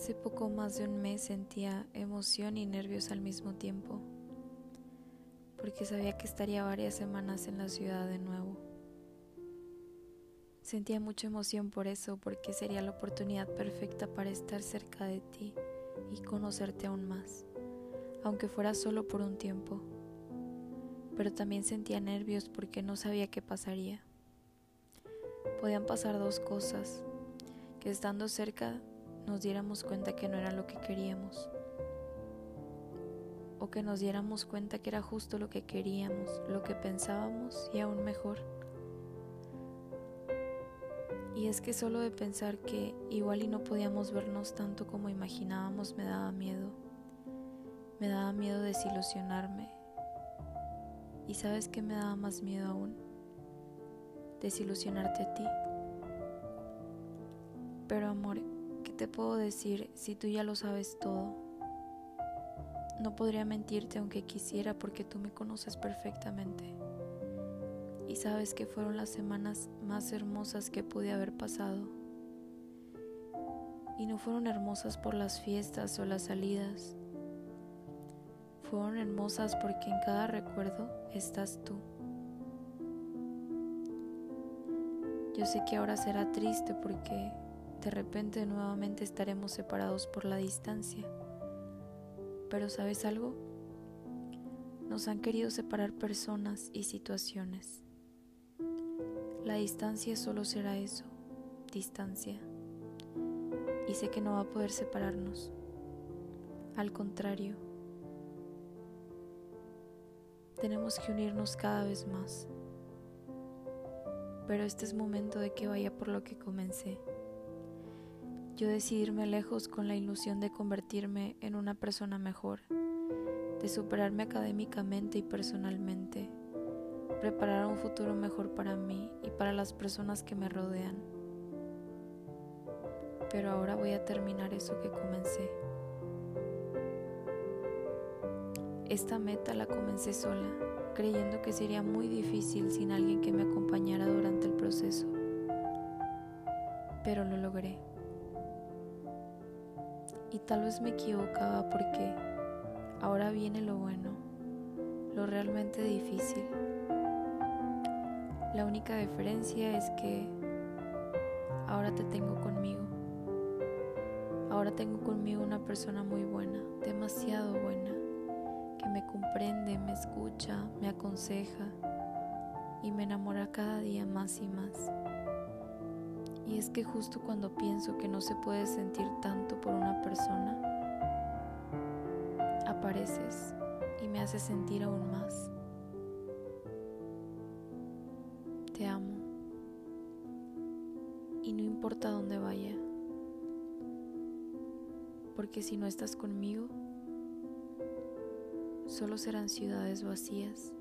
Hace poco más de un mes sentía emoción y nervios al mismo tiempo, porque sabía que estaría varias semanas en la ciudad de nuevo. Sentía mucha emoción por eso, porque sería la oportunidad perfecta para estar cerca de ti y conocerte aún más, aunque fuera solo por un tiempo. Pero también sentía nervios porque no sabía qué pasaría. Podían pasar dos cosas, que estando cerca nos diéramos cuenta que no era lo que queríamos. O que nos diéramos cuenta que era justo lo que queríamos, lo que pensábamos y aún mejor. Y es que solo de pensar que igual y no podíamos vernos tanto como imaginábamos me daba miedo. Me daba miedo desilusionarme. ¿Y sabes qué me daba más miedo aún? Desilusionarte a ti. Pero amor, te puedo decir si tú ya lo sabes todo? No podría mentirte aunque quisiera porque tú me conoces perfectamente. Y sabes que fueron las semanas más hermosas que pude haber pasado. Y no fueron hermosas por las fiestas o las salidas. Fueron hermosas porque en cada recuerdo estás tú. Yo sé que ahora será triste porque de repente nuevamente estaremos separados por la distancia. Pero ¿sabes algo? Nos han querido separar personas y situaciones. La distancia solo será eso, distancia. Y sé que no va a poder separarnos. Al contrario, tenemos que unirnos cada vez más. Pero este es momento de que vaya por lo que comencé yo decidirme lejos con la ilusión de convertirme en una persona mejor, de superarme académicamente y personalmente, preparar un futuro mejor para mí y para las personas que me rodean. Pero ahora voy a terminar eso que comencé. Esta meta la comencé sola, creyendo que sería muy difícil sin alguien que me acompañara durante el proceso. Pero lo logré. Y tal vez me equivocaba porque ahora viene lo bueno, lo realmente difícil. La única diferencia es que ahora te tengo conmigo. Ahora tengo conmigo una persona muy buena, demasiado buena, que me comprende, me escucha, me aconseja y me enamora cada día más y más. Y es que justo cuando pienso que no se puede sentir tanto por una persona, apareces y me haces sentir aún más. Te amo. Y no importa dónde vaya, porque si no estás conmigo, solo serán ciudades vacías